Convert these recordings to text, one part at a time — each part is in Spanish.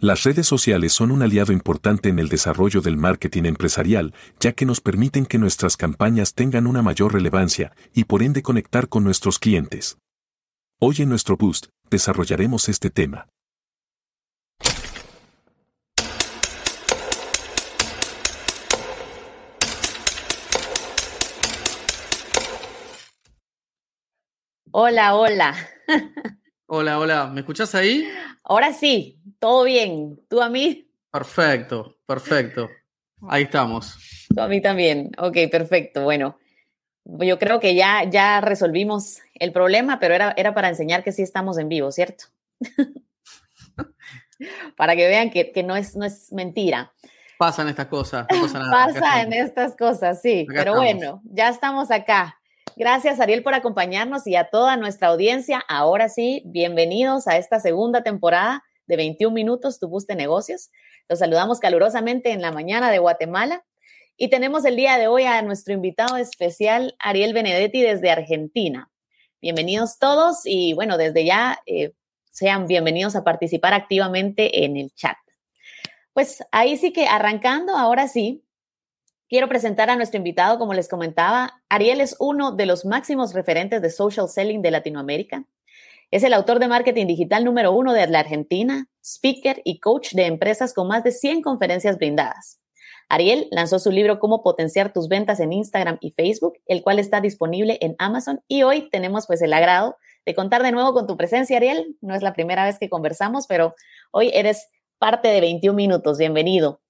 Las redes sociales son un aliado importante en el desarrollo del marketing empresarial, ya que nos permiten que nuestras campañas tengan una mayor relevancia y por ende conectar con nuestros clientes. Hoy en nuestro Boost desarrollaremos este tema. Hola, hola. Hola, hola. ¿Me escuchás ahí? Ahora sí, todo bien. ¿Tú a mí? Perfecto, perfecto. Ahí estamos. Tú a mí también. Ok, perfecto. Bueno, yo creo que ya, ya resolvimos el problema, pero era, era para enseñar que sí estamos en vivo, ¿cierto? para que vean que, no, es, no es mentira. Pasan estas cosas. No pasa nada. Pasan estas cosas, sí. pero bueno, ya estamos acá. Gracias, Ariel, por acompañarnos y a toda nuestra audiencia. Ahora sí, bienvenidos a esta segunda temporada de 21 minutos, tu bus de negocios. Los saludamos calurosamente en la mañana de Guatemala. Y tenemos el día de hoy a nuestro invitado especial, Ariel Benedetti, desde Argentina. Bienvenidos todos y bueno, desde ya eh, sean bienvenidos a participar activamente en el chat. Pues ahí sí que arrancando, ahora sí, Quiero presentar a nuestro invitado, como les comentaba. Ariel es uno de los máximos referentes de social selling de Latinoamérica. Es el autor de marketing digital número uno de la Argentina, speaker y coach de empresas con más de 100 conferencias brindadas. Ariel lanzó su libro Cómo potenciar tus ventas en Instagram y Facebook, el cual está disponible en Amazon. Y hoy tenemos pues el agrado de contar de nuevo con tu presencia, Ariel. No es la primera vez que conversamos, pero hoy eres parte de 21 minutos. Bienvenido.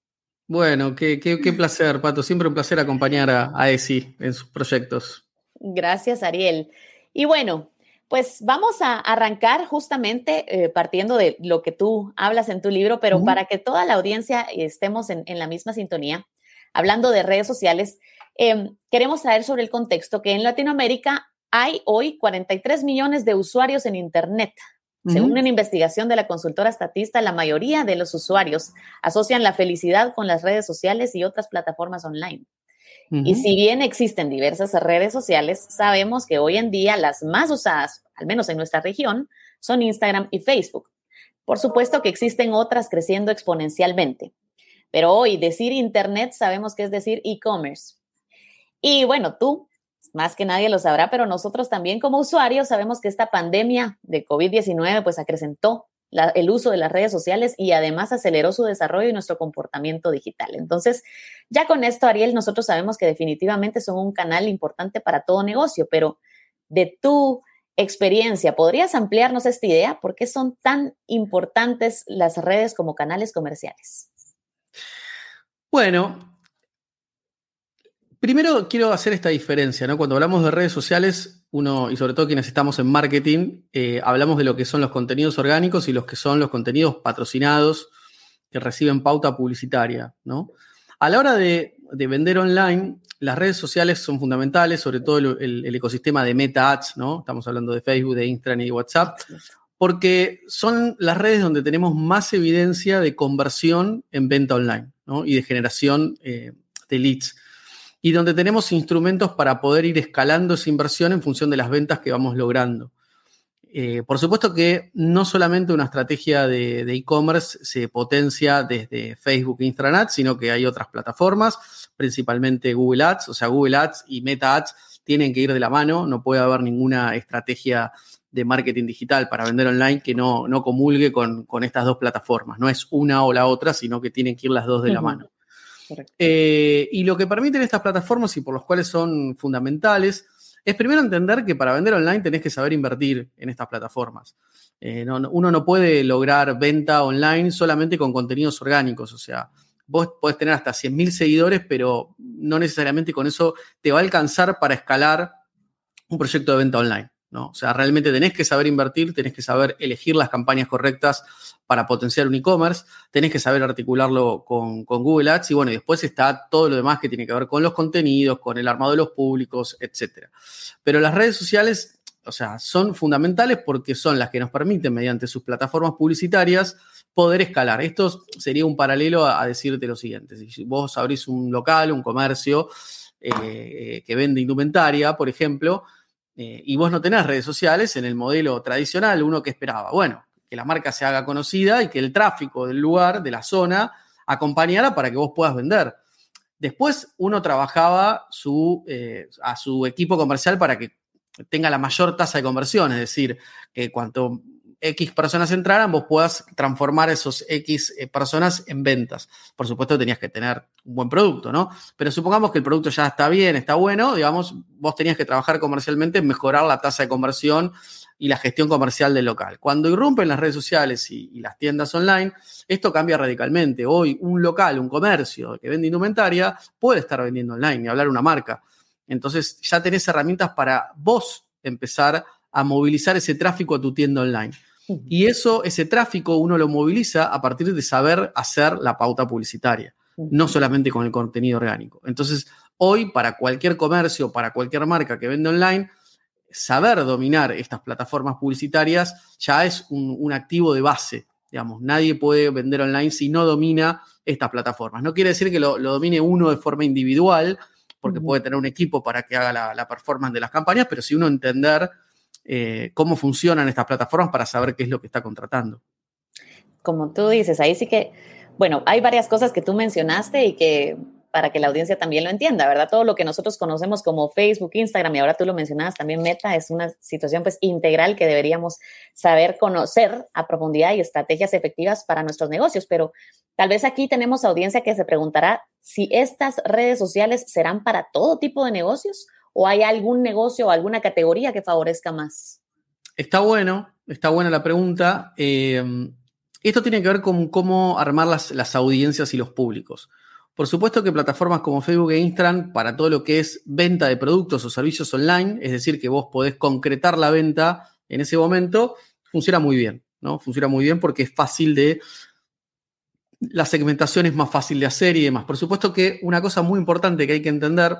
Bueno, qué, placer, Pato. Siempre un placer acompañar a, a ESI en sus proyectos. Gracias, Ariel. Y bueno, pues vamos a arrancar justamente eh, partiendo de lo que tú hablas en tu libro, pero para que toda la audiencia estemos en, la misma sintonía, hablando de redes sociales, em, queremos traer sobre el contexto que en Latinoamérica hay hoy 43 millones de usuarios en Internet. Según una investigación de la consultora estatista, la mayoría de los usuarios asocian la felicidad con las redes sociales y otras plataformas online. Y si bien existen diversas redes sociales, sabemos que hoy en día las más usadas, al menos en nuestra región, son Instagram y Facebook. Por supuesto que existen otras creciendo exponencialmente. Pero hoy decir Internet sabemos que es decir e-commerce. Y bueno, tú más que nadie lo sabrá, pero nosotros también como usuarios sabemos que esta pandemia de COVID-19 pues acrecentó el uso de las redes sociales y además aceleró su desarrollo y nuestro comportamiento digital. Entonces, ya con esto, Ariel, nosotros sabemos que definitivamente son un canal importante para todo negocio, pero de tu experiencia, ¿podrías ampliarnos esta idea? ¿Por qué son tan importantes las redes como canales comerciales? Bueno, Primero quiero hacer esta diferencia, ¿no? Cuando hablamos de redes sociales, uno, y sobre todo quienes estamos en marketing, eh, hablamos de lo que son los contenidos orgánicos y los que son los contenidos patrocinados que reciben pauta publicitaria, ¿no? A la hora de, vender online, las redes sociales son fundamentales, sobre todo el, ecosistema de meta ads, ¿no? Estamos hablando de Facebook, de Instagram y de WhatsApp, porque son las redes donde tenemos más evidencia de conversión en venta online, ¿no? Y de generación eh, de leads y donde tenemos instrumentos para poder ir escalando esa inversión en función de las ventas que vamos logrando. Eh, por supuesto que no solamente una estrategia de e-commerce se potencia desde Facebook e Instagram, sino que hay otras plataformas, principalmente Google Ads, o sea, Google Ads y Meta Ads tienen que ir de la mano, no puede haber ninguna estrategia de marketing digital para vender online que no, no comulgue con, estas dos plataformas. No es una o la otra, sino que tienen que ir las dos de la mano. Eh, y lo que permiten estas plataformas y por los cuales son fundamentales es primero entender que para vender online tenés que saber invertir en estas plataformas. Eh, uno no puede lograr venta online solamente con contenidos orgánicos, o sea, vos podés tener hasta 100.000 seguidores, pero no necesariamente con eso te va a alcanzar para escalar un proyecto de venta online. ¿No? O sea, realmente tenés que saber invertir, tenés que saber elegir las campañas correctas para potenciar un e-commerce, tenés que saber articularlo con, Google Ads y bueno, después está todo lo demás que tiene que ver con los contenidos, con el armado de los públicos, etc. Pero las redes sociales, o sea, son fundamentales porque son las que nos permiten, mediante sus plataformas publicitarias, poder escalar. Esto sería un paralelo a, decirte lo siguiente. Si vos abrís un local, un comercio eh, que vende indumentaria, por ejemplo, eh, y vos no tenés redes sociales en el modelo tradicional, uno que esperaba. Bueno, que la marca se haga conocida y que el tráfico del lugar, de la zona, acompañara para que vos puedas vender. Después uno trabajaba su, eh, a su equipo comercial para que tenga la mayor tasa de conversión, es decir, que cuanto X personas entraran, vos puedas transformar esos X eh, personas en ventas. Por supuesto, tenías que tener un buen producto, ¿no? Pero supongamos que el producto ya está bien, está bueno, digamos, vos tenías que trabajar comercialmente en mejorar la tasa de conversión y la gestión comercial del local. Cuando irrumpen las redes sociales y, las tiendas online, esto cambia radicalmente. Hoy un local, un comercio que vende indumentaria puede estar vendiendo online y hablar una marca. Entonces ya tenés herramientas para vos empezar a movilizar ese tráfico a tu tienda online. Y eso, ese tráfico, uno lo moviliza a partir de saber hacer la pauta publicitaria, no solamente con el contenido orgánico. Entonces, hoy, para cualquier comercio, para cualquier marca que vende online, saber dominar estas plataformas publicitarias ya es un, activo de base. Digamos, nadie puede vender online si no domina estas plataformas. No quiere decir que lo, domine uno de forma individual, porque puede tener un equipo para que haga la, la performance de las campañas, pero si uno entender eh, cómo funcionan estas plataformas para saber qué es lo que está contratando. Como tú dices, ahí sí que, bueno, hay varias cosas que tú mencionaste y que para que la audiencia también lo entienda, ¿verdad? Todo lo que nosotros conocemos como Facebook, Instagram y ahora tú lo mencionabas también Meta es una situación pues integral que deberíamos saber conocer a profundidad y estrategias efectivas para nuestros negocios, pero tal vez aquí tenemos audiencia que se preguntará si estas redes sociales serán para todo tipo de negocios o hay algún negocio o alguna categoría que favorezca más? Está bueno, está buena la pregunta. Eh, esto tiene que ver con cómo armar las, las, audiencias y los públicos. Por supuesto que plataformas como Facebook e Instagram, para todo lo que es venta de productos o servicios online, es decir, que vos podés concretar la venta en ese momento, funciona muy bien, ¿no? Funciona muy bien porque es fácil de la segmentación es más fácil de hacer y demás. Por supuesto que una cosa muy importante que hay que entender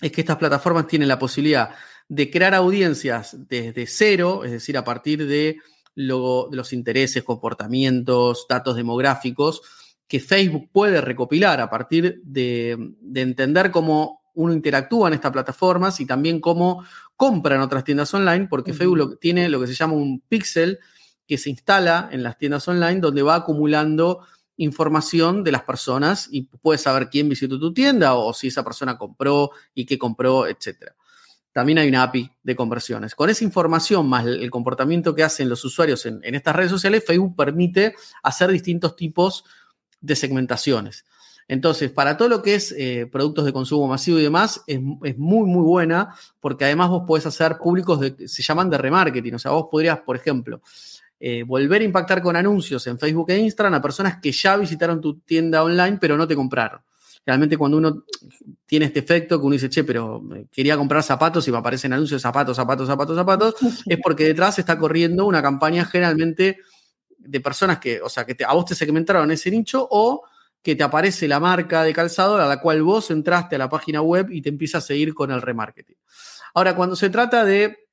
es que estas plataformas tienen la posibilidad de crear audiencias desde cero, es decir, a partir de, los intereses, comportamientos, datos demográficos, que Facebook puede recopilar a partir de, entender cómo uno interactúa en estas plataformas y también cómo compra en otras tiendas online, porque Facebook tiene lo que se llama un pixel que se instala en las tiendas online donde va acumulando información de las personas y puedes saber quién visitó tu tienda o, si esa persona compró y qué compró, etc. También hay una API de conversiones. Con esa información más el comportamiento que hacen los usuarios en, estas redes sociales, Facebook permite hacer distintos tipos de segmentaciones. Entonces, para todo lo que es eh, productos de consumo masivo y demás, es, muy, muy buena, porque además vos podés hacer públicos de, se llaman de remarketing. O sea, vos podrías, por ejemplo, eh, volver a impactar con anuncios en Facebook e Instagram a personas que ya visitaron tu tienda online pero no te compraron. Realmente cuando uno tiene este efecto que uno dice, che, pero quería comprar zapatos y me aparecen anuncios zapatos, zapatos, zapatos, zapatos, es porque detrás está corriendo una campaña generalmente de personas que, o sea, que a vos te segmentaron ese nicho o que te aparece la marca de calzado a la cual vos entraste a la página web y te empieza a seguir con el remarketing. Ahora, cuando se trata de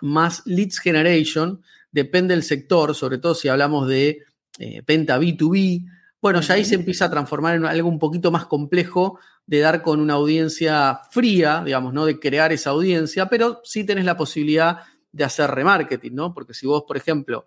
más leads generation, depende del sector, sobre todo si hablamos de eh, venta B2B, bueno, ya ahí se empieza a transformar en algo un poquito más complejo de dar con una audiencia fría, digamos, ¿no? De crear esa audiencia, pero sí tenés la posibilidad de hacer remarketing, ¿no? Porque si vos, por ejemplo,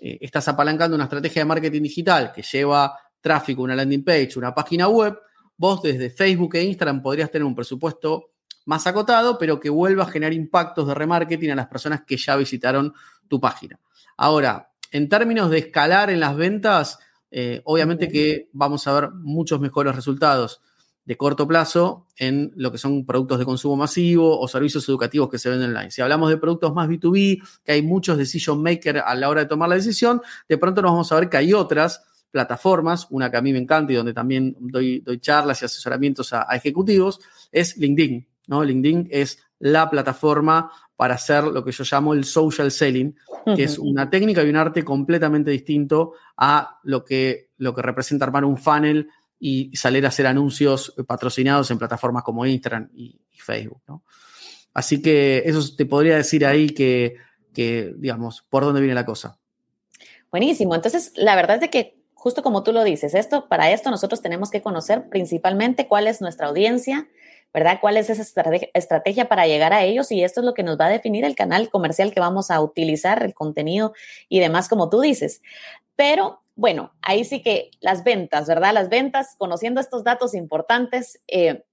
eh, estás apalancando una estrategia de marketing digital que lleva tráfico, una landing page, una página web, vos desde Facebook e Instagram podrías tener un presupuesto más acotado, pero que vuelva a generar impactos de remarketing a las personas que ya visitaron tu página. Ahora, en términos de escalar en las ventas, eh, obviamente que vamos a ver muchos mejores resultados de corto plazo en lo que son productos de consumo masivo o servicios educativos que se venden online. Si hablamos de productos más B2B, que hay muchos decision makers a la hora de tomar la decisión, de pronto nos vamos a ver que hay otras plataformas, una que a mí me encanta y donde también doy, charlas y asesoramientos a, a ejecutivos, es LinkedIn. ¿No? LinkedIn es la plataforma para hacer lo que yo llamo el social selling, que es una técnica y un arte completamente distinto a lo que, lo que representa armar un funnel y salir a hacer anuncios patrocinados en plataformas como Instagram y, Facebook. Así que eso te podría decir ahí que, que, digamos, por dónde viene la cosa. Buenísimo. Entonces, la verdad es de que justo como tú lo dices, esto, para esto nosotros tenemos que conocer principalmente cuál es nuestra audiencia, ¿verdad? ¿Cuál es esa estrategia para llegar a ellos? Y esto es lo que nos va a definir el canal comercial que vamos a utilizar, el contenido y demás, como tú dices. Pero bueno, ahí sí que las ventas, ¿verdad? Las ventas, conociendo estos datos importantes, eh,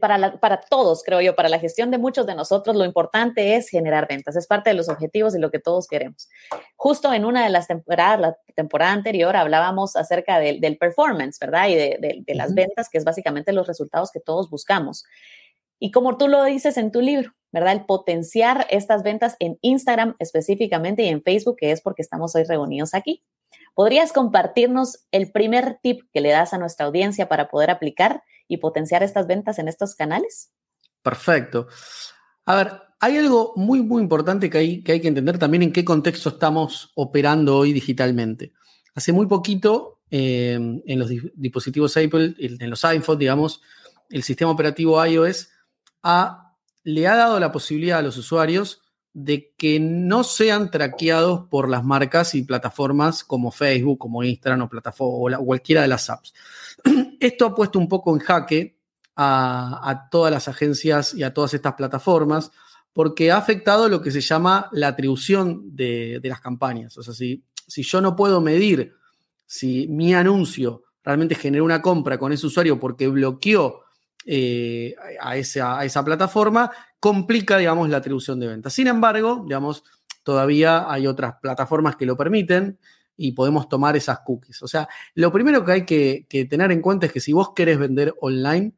para, para todos, creo yo, para la gestión de muchos de nosotros, lo importante es generar ventas. Es parte de los objetivos y lo que todos queremos. Justo en una de las temporadas, la temporada anterior, hablábamos acerca del performance, ¿verdad? Y de, las ventas, que es básicamente los resultados que todos buscamos. Y como tú lo dices en tu libro, ¿verdad? El potenciar estas ventas en Instagram específicamente y en Facebook, que es porque estamos hoy reunidos aquí. ¿Podrías compartirnos el primer tip que le das a nuestra audiencia para poder aplicar y potenciar estas ventas en estos canales? Perfecto. A ver, hay algo muy, muy importante que hay, que entender también en qué contexto estamos operando hoy digitalmente. Hace muy poquito, eh, en los dispositivos Apple, en los iPhones, digamos, el sistema operativo iOS le ha dado la posibilidad a los usuarios de que no sean traqueados por las marcas y plataformas como Facebook, como Instagram o, o cualquiera de las apps. Esto ha puesto un poco en jaque a, todas las agencias y a todas estas plataformas porque ha afectado lo que se llama la atribución de, las campañas. O sea, si, si, yo no puedo medir si mi anuncio realmente generó una compra con ese usuario porque bloqueó eh, a, esa, a, esa, plataforma, complica, digamos, la atribución de ventas. Sin embargo, digamos, todavía hay otras plataformas que lo permiten y podemos tomar esas cookies. O sea, lo primero que hay que, tener en cuenta es que si vos querés vender online,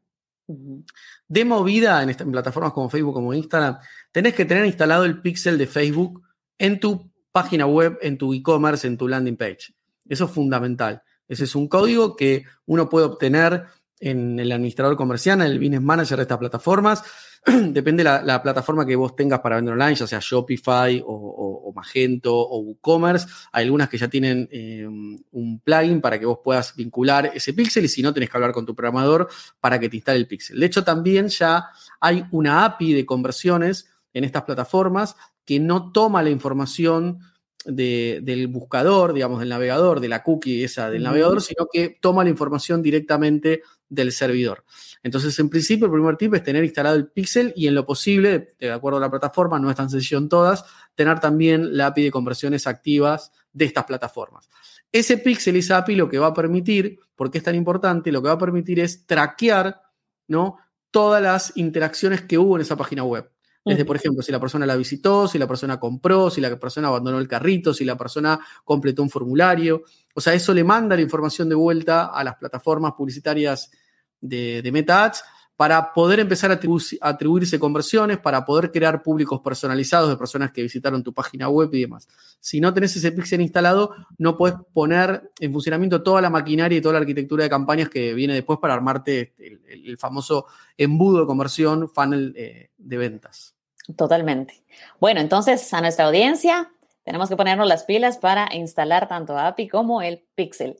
de movida en, en, plataformas como Facebook, como Instagram, tenés que tener instalado el pixel de Facebook en tu página web, en tu e-commerce, en tu landing page. Eso es fundamental. Ese es un código que uno puede obtener en el administrador comercial, en el business manager de estas plataformas. Depende de la, plataforma que vos tengas para vender online, ya sea Shopify o, Magento o WooCommerce. Hay algunas que ya tienen eh, un plugin para que vos puedas vincular ese pixel y si no, tenés que hablar con tu programador para que te instale el pixel. De hecho, también ya hay una API de conversiones en estas plataformas que no toma la información del buscador, digamos, del navegador, de la cookie esa del navegador, sino que toma la información directamente del servidor. Entonces, en principio, el primer tip es tener instalado el pixel y en lo posible, de acuerdo a la plataforma, no es tan sencillo en todas, tener también la API de conversiones activas de estas plataformas. Ese pixel y esa API lo que va a permitir, porque es tan importante, lo que va a permitir es traquear ¿no? todas las interacciones que hubo en esa página web. Desde, por ejemplo, si la persona la visitó, si la persona compró, si la persona abandonó el carrito, si la persona completó un formulario. O sea, eso le manda la información de vuelta a las plataformas publicitarias de, de Meta Ads para poder empezar a, atribuirse conversiones, para poder crear públicos personalizados de personas que visitaron tu página web y demás. Si no tenés ese pixel instalado, no puedes poner en funcionamiento toda la maquinaria y toda la arquitectura de campañas que viene después para armarte el, famoso embudo de conversión, funnel eh, de ventas. Totalmente. Bueno, entonces a nuestra audiencia tenemos que ponernos las pilas para instalar tanto API como el Pixel.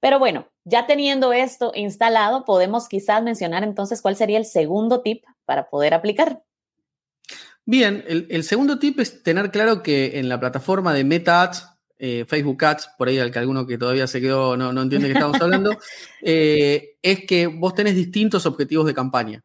Pero bueno, ya teniendo esto instalado, podemos quizás mencionar entonces cuál sería el segundo tip para poder aplicar. Bien, el, segundo tip es tener claro que en la plataforma de Meta Ads, eh, Facebook Ads, por ahí al que alguno que todavía se quedó no, no entiende de qué estamos hablando, eh, es que vos tenés distintos objetivos de campaña.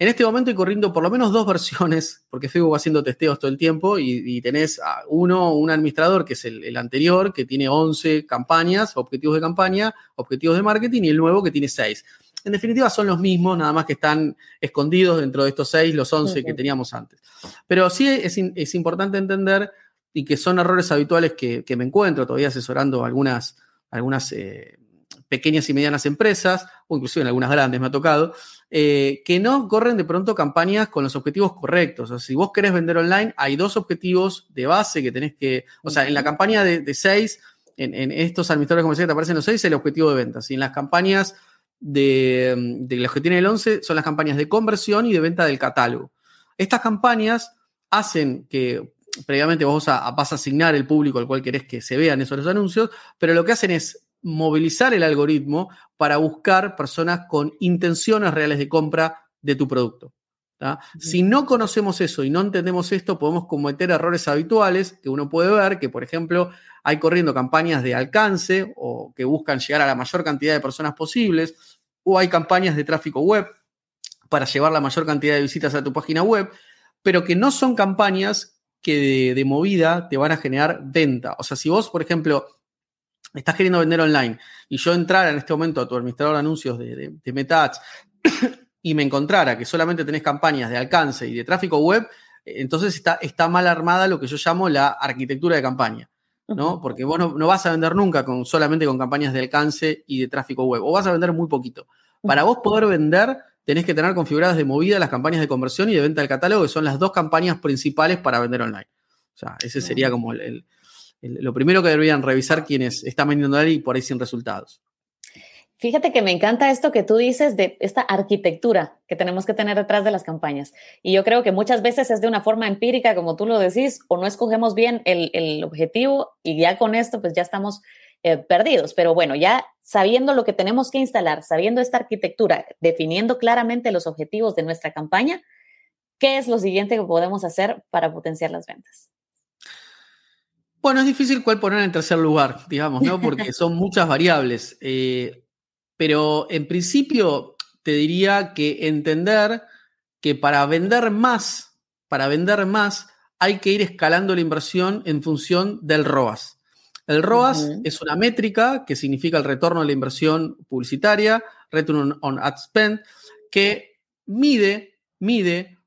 En este momento hay corriendo por lo menos dos versiones, porque Facebook va haciendo testeos todo el tiempo y, tenés uno, un administrador que es el, anterior, que tiene 11 campañas, objetivos de campaña, objetivos de marketing, y el nuevo que tiene 6. En definitiva son los mismos, nada más que están escondidos dentro de estos 6, los 11 que teníamos antes. Pero sí es, importante entender y que son errores habituales que, me encuentro todavía asesorando algunas, algunas eh, pequeñas y medianas empresas, o inclusive en algunas grandes me ha tocado, eh, que no corren de pronto campañas con los objetivos correctos. O sea, si vos querés vender online, hay dos objetivos de base que tenés que, o sea, en la campaña de, seis, en, estos administradores comerciales que te aparecen los seis, es el objetivo de ventas. Y en las campañas de, los que tienen el 11 son las campañas de conversión y de venta del catálogo. Estas campañas hacen que previamente vos a, vas a asignar el público al cual querés que se vean esos anuncios, pero lo que hacen es movilizar el algoritmo para buscar personas con intenciones reales de compra de tu producto. Si no conocemos eso y no entendemos esto, podemos cometer errores habituales que uno puede ver, que por ejemplo hay corriendo campañas de alcance o que buscan llegar a la mayor cantidad de personas posibles, o hay campañas de tráfico web para llevar la mayor cantidad de visitas a tu página web, pero que no son campañas que de, movida te van a generar venta. O sea, si vos, por ejemplo, estás queriendo vender online y yo entrara en este momento a tu administrador de anuncios de, de, de Meta y me encontrara que solamente tenés campañas de alcance y de tráfico web, entonces está, está mal armada lo que yo llamo la arquitectura de campaña. ¿no? Porque vos no, vas a vender nunca con, solamente con campañas de alcance y de tráfico web, o vas a vender muy poquito. Para vos poder vender, tenés que tener configuradas de movida las campañas de conversión y de venta del catálogo, que son las dos campañas principales para vender online. O sea, ese sería como lo primero que deberían revisar quienes están vendiendo y por ahí sin resultados. Fíjate que me encanta esto que tú dices de esta arquitectura que tenemos que tener detrás de las campañas. Y yo creo que muchas veces es de una forma empírica, como tú lo decís, o no escogemos bien el, objetivo y ya con esto pues ya estamos eh, perdidos. Pero bueno, ya sabiendo lo que tenemos que instalar, sabiendo esta arquitectura, definiendo claramente los objetivos de nuestra campaña, ¿qué es lo siguiente que podemos hacer para potenciar las ventas? Bueno, es difícil cuál poner en tercer lugar, digamos, ¿no? Porque son muchas variables. Eh, pero en principio te diría que entender que para vender más, para vender más, hay que ir escalando la inversión en función del ROAS. El ROAS es una métrica que significa el retorno de la inversión publicitaria, Return on Ad Spend, que mide, mide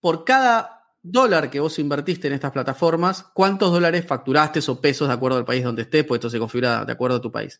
por cada dólar que vos invertiste en estas plataformas, cuántos dólares facturaste o pesos de acuerdo al país donde estés, pues esto se configura de acuerdo a tu país.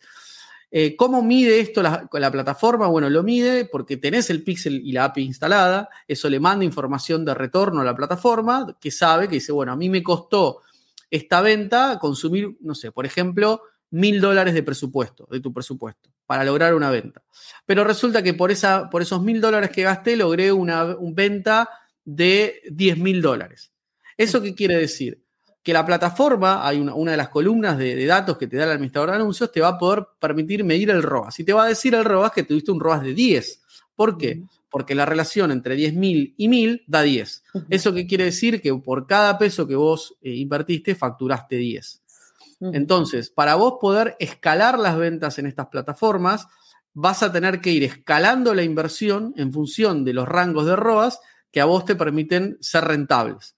Eh, ¿Cómo mide esto la, la, plataforma? Bueno, lo mide porque tenés el pixel y la API instalada, eso le manda información de retorno a la plataforma que sabe, que dice, bueno, a mí me costó esta venta consumir, no sé, por ejemplo, mil dólares de presupuesto, de tu presupuesto, para lograr una venta. Pero resulta que por, esa, por esos mil dólares que gasté logré una, venta de diez mil dólares. ¿Eso qué quiere decir? que la plataforma, hay una, de las columnas de, datos que te da el administrador de anuncios, te va a poder permitir medir el ROAS. Y te va a decir el ROAS que tuviste un ROAS de 10. ¿Por qué? Porque la relación entre 10.000 y 1.000 da 10. ¿Eso qué quiere decir? Que por cada peso que vos eh, invertiste, facturaste 10. Entonces, para vos poder escalar las ventas en estas plataformas, vas a tener que ir escalando la inversión en función de los rangos de ROAS que a vos te permiten ser rentables.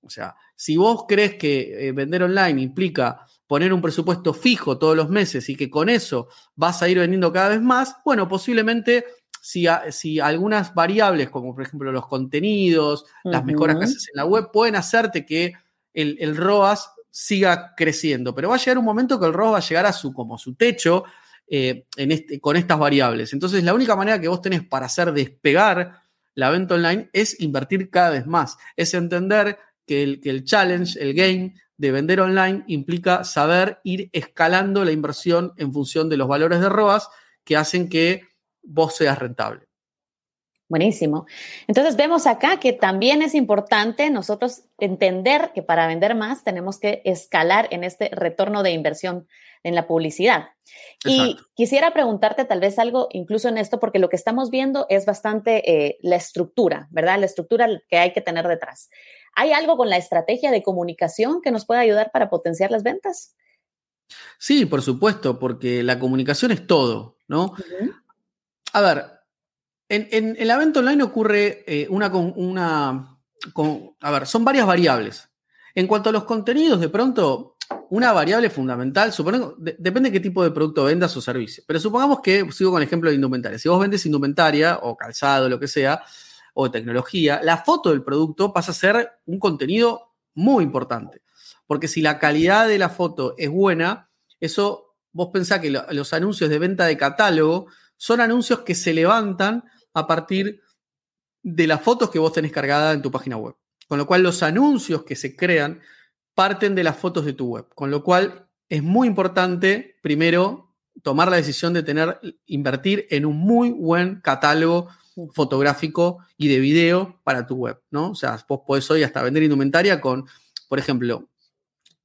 O sea, si vos crees que eh, vender online implica poner un presupuesto fijo todos los meses y que con eso vas a ir vendiendo cada vez más, bueno, posiblemente si, si algunas variables, como por ejemplo los contenidos, las mejoras que haces en la web, pueden hacerte que el, ROAS siga creciendo. Pero va a llegar un momento que el ROAS va a llegar a su, como su techo eh, en este, con estas variables. Entonces, la única manera que vos tenés para hacer despegar la venta online es invertir cada vez más. Es entender que el, challenge, el game de vender online implica saber ir escalando la inversión en función de los valores de ROAS que hacen que vos seas rentable. Buenísimo. Entonces vemos acá que también es importante nosotros entender que para vender más tenemos que escalar en este retorno de inversión en la publicidad. Y quisiera preguntarte tal vez algo incluso en esto, porque lo que estamos viendo es bastante eh, la estructura, ¿verdad? La estructura que hay que tener detrás. ¿Hay algo con la estrategia de comunicación que nos pueda ayudar para potenciar las ventas? Sí, por supuesto, porque la comunicación es todo, ¿no? A ver, en, la venta online ocurre eh, una, una a ver, son varias variables. En cuanto a los contenidos, de pronto, una variable fundamental, supongo, depende de qué tipo de producto vendas o servicio, pero supongamos que, sigo con el ejemplo de indumentaria, si vos vendes indumentaria o calzado, lo que sea, o tecnología, la foto del producto pasa a ser un contenido muy importante. Porque si la calidad de la foto es buena, eso vos pensás que los anuncios de venta de catálogo son anuncios que se levantan a partir de las fotos que vos tenés cargada en tu página web. Con lo cual los anuncios que se crean parten de las fotos de tu web. Con lo cual es muy importante, primero, tomar la decisión de tener, invertir en un muy buen catálogo fotográfico y de video para tu web, ¿no? O sea, vos podés hoy hasta vender indumentaria con, por ejemplo,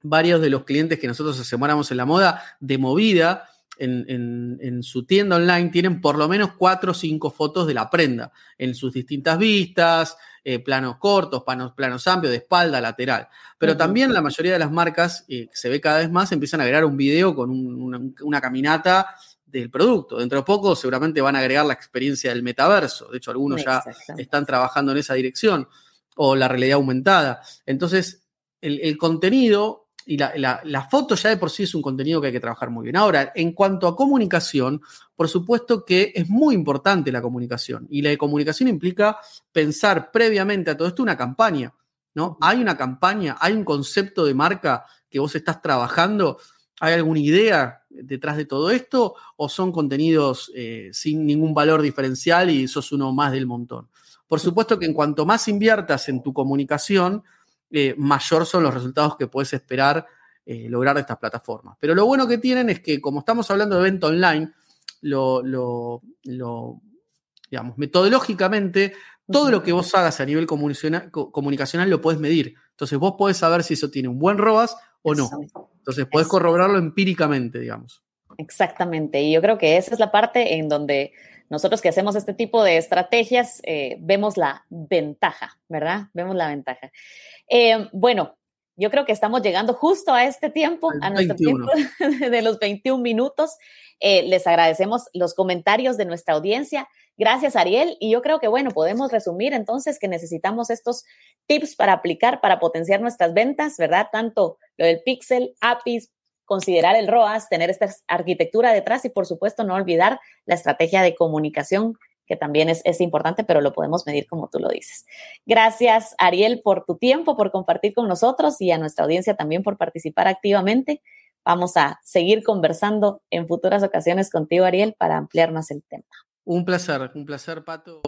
varios de los clientes que nosotros aseguramos en la moda de movida. En, su tienda online tienen por lo menos cuatro o cinco fotos de la prenda en sus distintas vistas, eh, planos cortos, planos, planos, amplios, de espalda, lateral. Pero también la mayoría de las marcas, eh, se ve cada vez más, empiezan a agregar un video con una, caminata del producto. Dentro de poco seguramente van a agregar la experiencia del metaverso. De hecho, algunos ya están trabajando en esa dirección o la realidad aumentada. Entonces, el, contenido y la, foto ya de por sí es un contenido que hay que trabajar muy bien. Ahora, en cuanto a comunicación, por supuesto que es muy importante la comunicación. Y la comunicación implica pensar previamente a todo esto una campaña. ¿no? Hay una campaña, hay un concepto de marca que vos estás trabajando. ¿Hay alguna idea detrás de todo esto? ¿O son contenidos eh, sin ningún valor diferencial y sos uno más del montón? Por supuesto que en cuanto más inviertas en tu comunicación, eh, mayor son los resultados que puedes esperar eh, lograr de estas plataformas. Pero lo bueno que tienen es que, como estamos hablando de evento online, lo, digamos, metodológicamente, todo lo que vos hagas a nivel comunicacional, lo puedes medir. Entonces vos podés saber si eso tiene un buen ROAS o no. Entonces podés corroborarlo empíricamente, digamos. Exactamente. Y yo creo que esa es la parte en donde nosotros que hacemos este tipo de estrategias, eh, vemos la ventaja, ¿verdad? Vemos la ventaja. Eh, bueno, yo creo que estamos llegando justo a este tiempo, a nuestro tiempo de los 21 minutos. Eh, les agradecemos los comentarios de nuestra audiencia. Gracias, Ariel. Y yo creo que, bueno, podemos resumir entonces que necesitamos estos tips para aplicar, para potenciar nuestras ventas, ¿verdad? Tanto lo del pixel, APIs, considerar el ROAS, tener esta arquitectura detrás y por supuesto no olvidar la estrategia de comunicación que también es, es, importante, pero lo podemos medir como tú lo dices. Gracias, Ariel, por tu tiempo, por compartir con nosotros y a nuestra audiencia también por participar activamente. Vamos a seguir conversando en futuras ocasiones contigo, Ariel, para ampliar más el tema. Un placer, un placer, Pato.